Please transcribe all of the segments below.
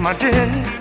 my den.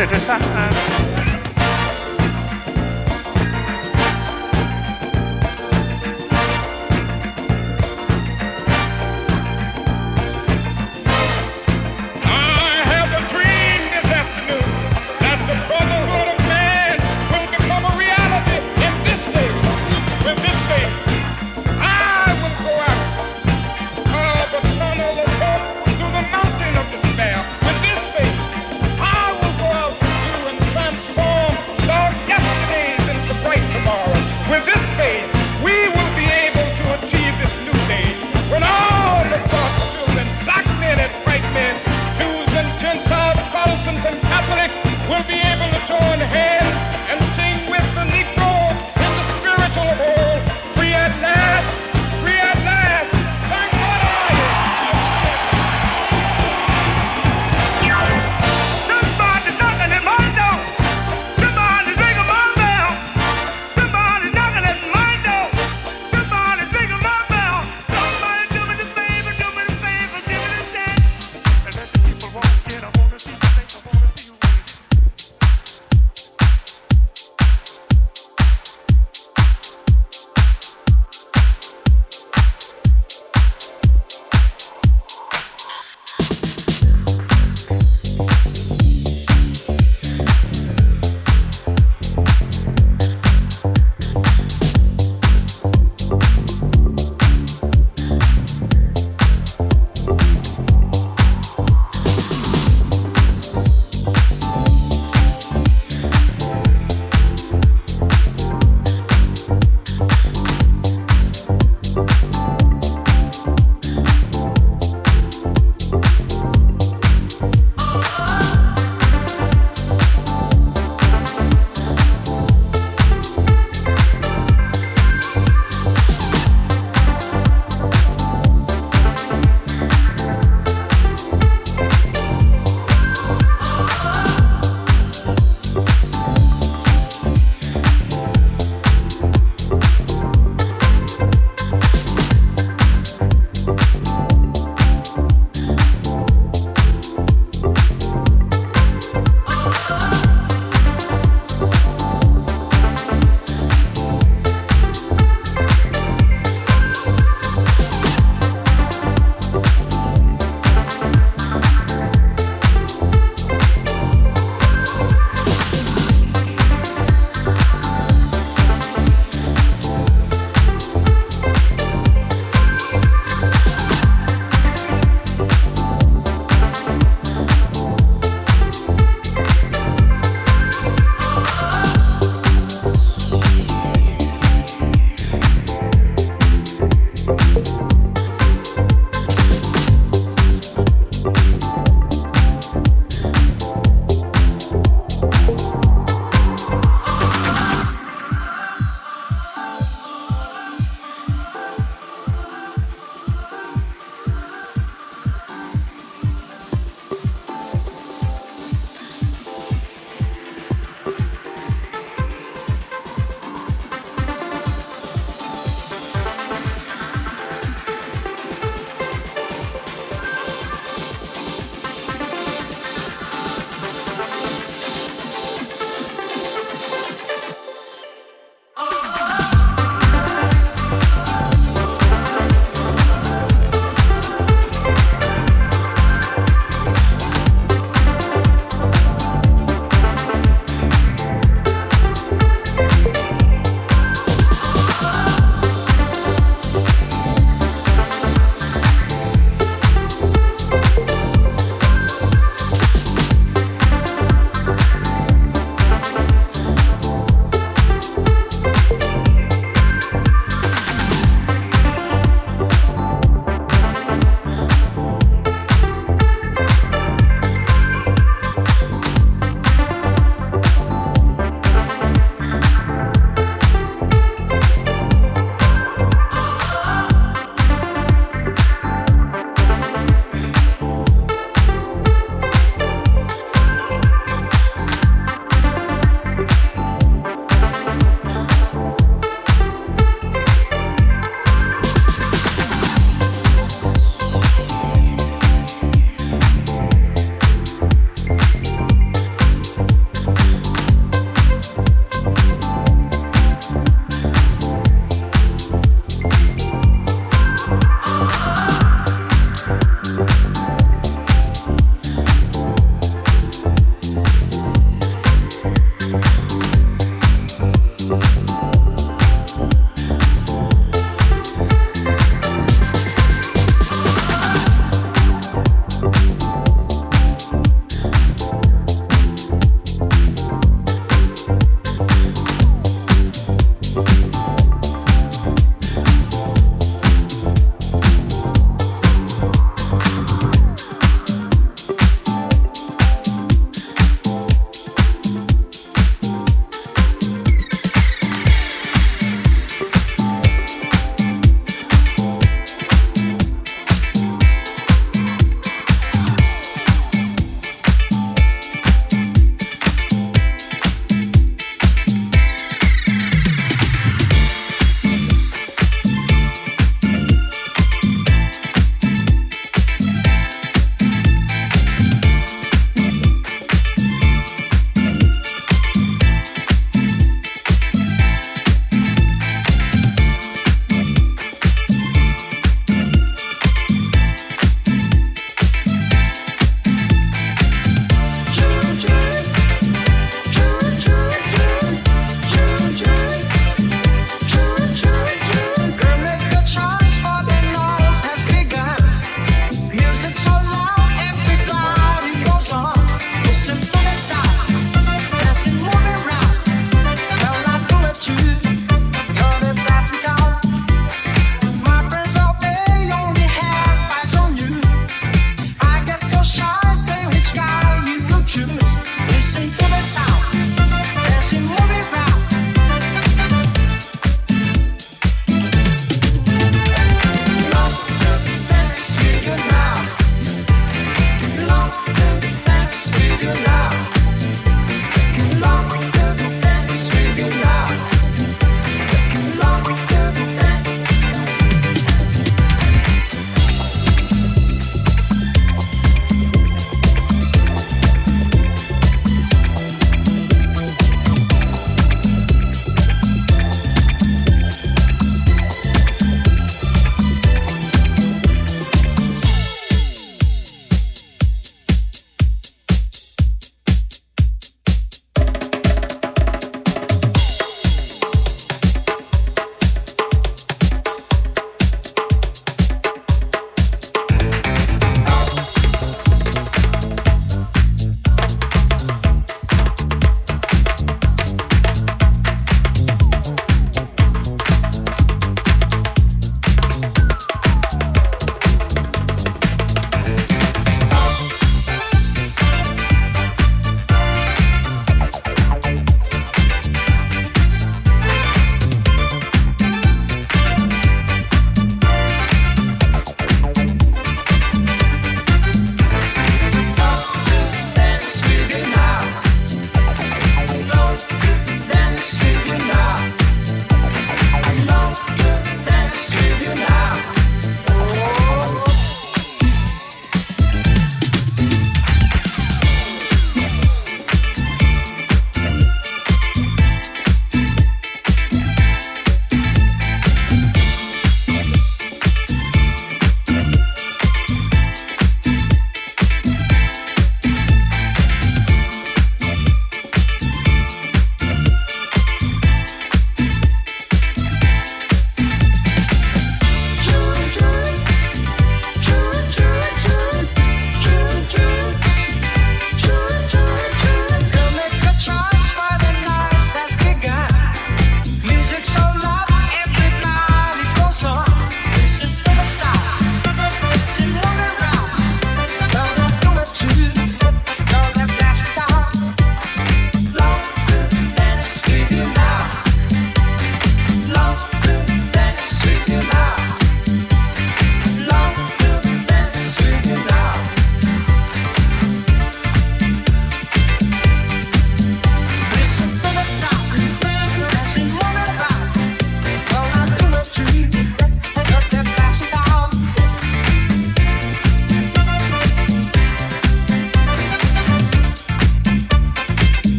At a time.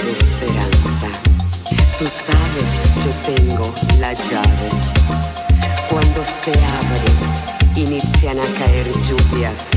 esperanza. Tú sabes, yo tengo la llave. Cuando se abre, inician a caer lluvias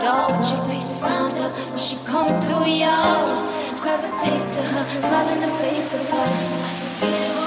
door. Put your face round her when she come through, y'all Gravitate to her, smile in the face of her. I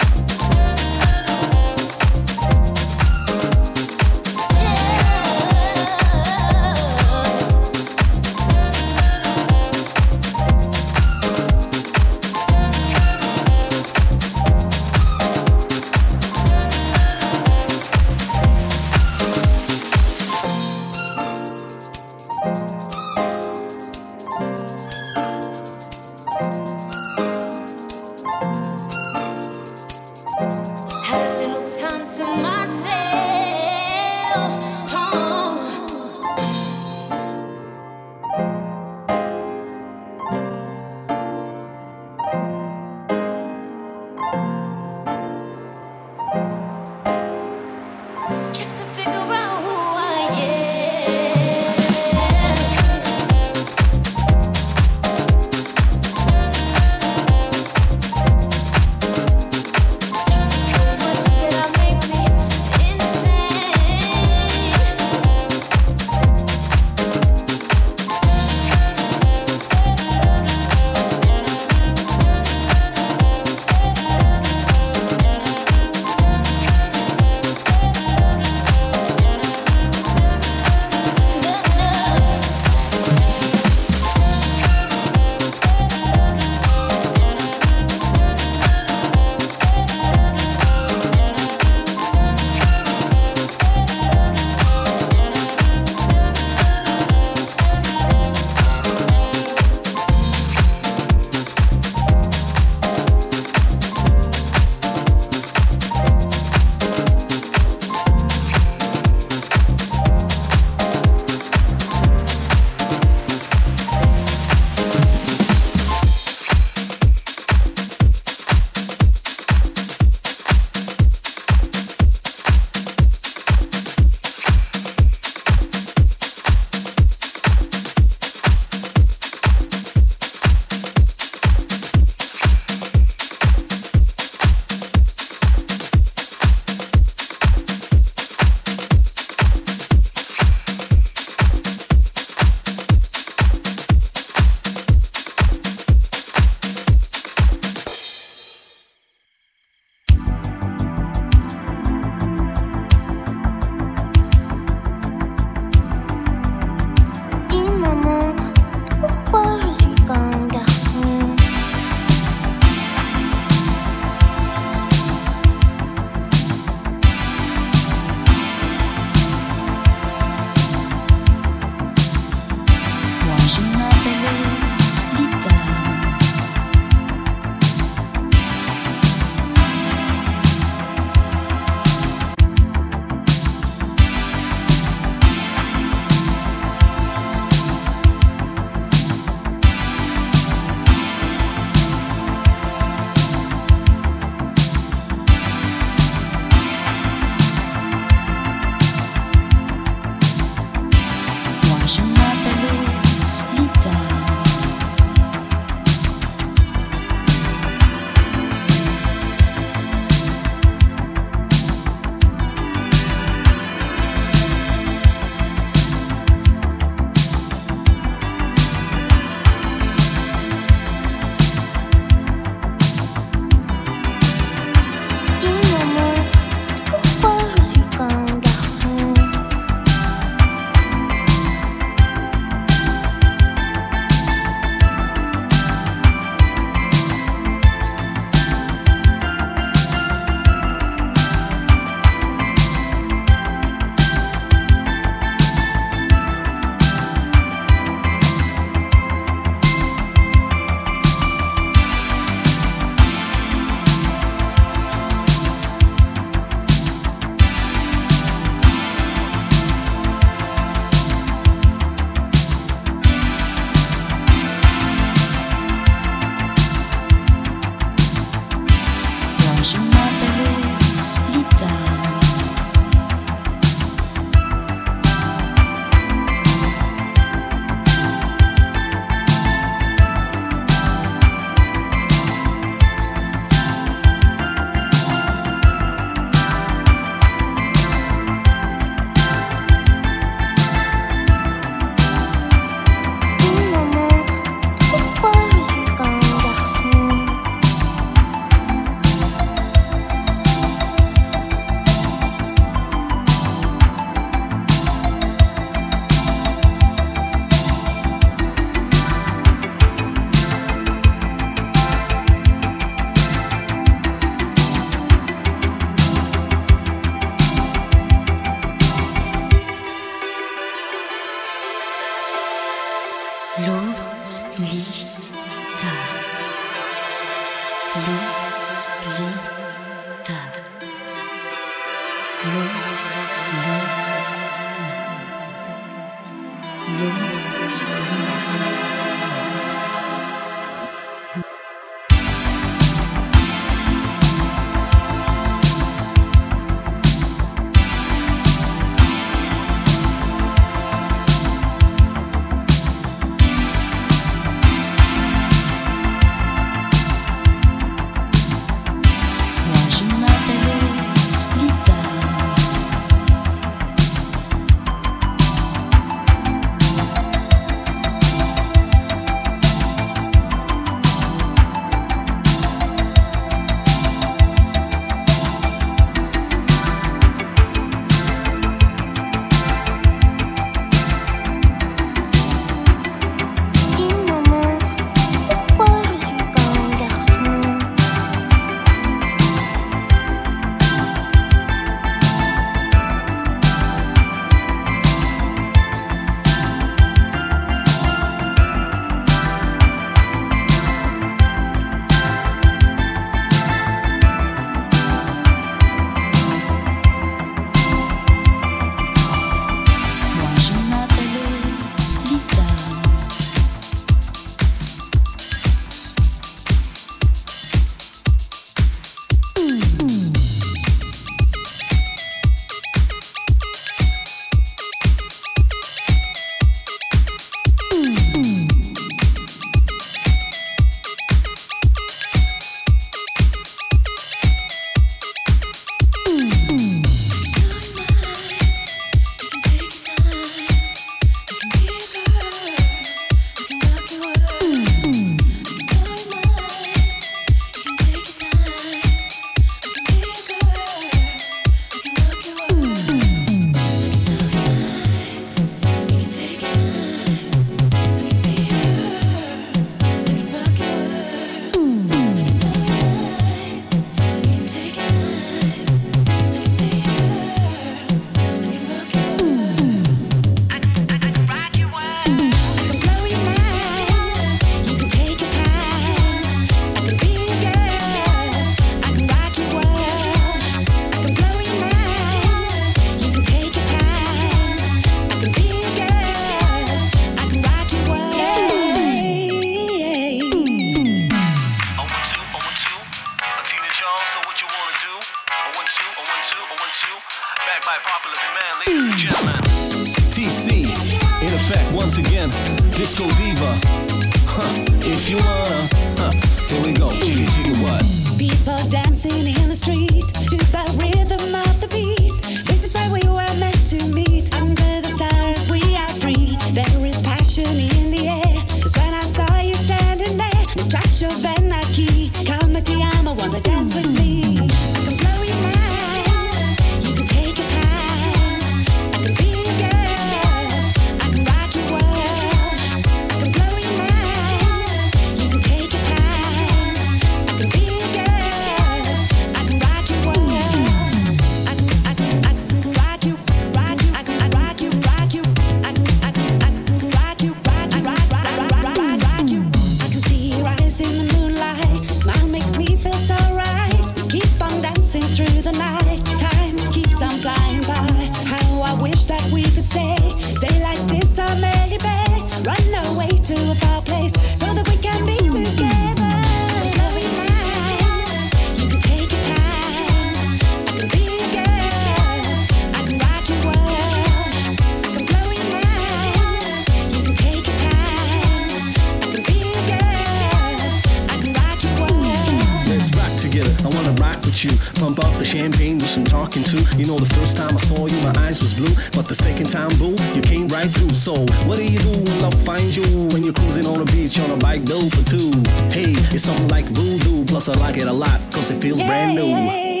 I wanna rock with you. Pump up the champagne with some talking to. You know, the first time I saw you, my eyes was blue. But the second time, boo, you came right through. So, what do you do when love finds you? When you're cruising on the beach on a bike, built for two. Hey, it's something like voodoo. Plus, I like it a lot, cause it feels yeah, brand new. Yeah, yeah.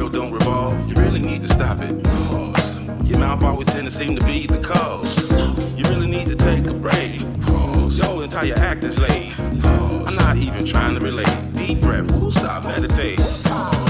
world don't revolve. You really need to stop it. Pause. Your mouth always tend to seem to be the cause. You really need to take a break. Pause. Your whole entire act is late. Pause. I'm not even trying to relate. Deep breath. Who's stop? Meditate. Pause.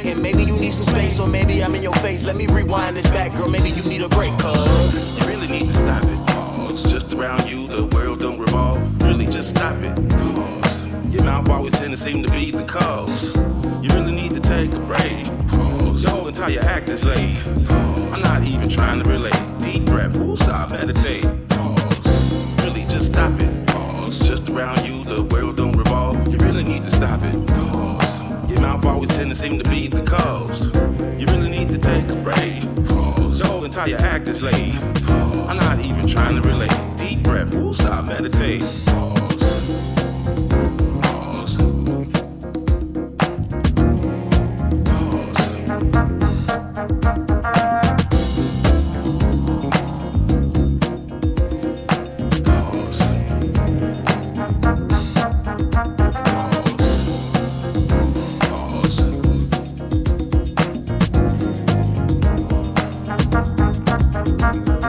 and maybe you need some space, or maybe I'm in your face. Let me rewind this back, girl. Maybe you need a break, cause you really need to stop it. Pause. Just around you, the world don't revolve. Really, just stop it. Pause your mouth always tend to seem to be the cause. You really need to take a break. Pause. Your whole entire act is late. Pause. I'm not even trying to relate. Deep breath, woo, stop, meditate. Pause. Really just stop it. Pause. Just around you, the world don't revolve. You really need to stop it. Pause. Your mouth always tend to seem to be the cause. You really need to take a break. Pause. Your whole entire act is late. Pause. I'm not even trying to relate. Deep breath, woo, stop, meditate. Thank you.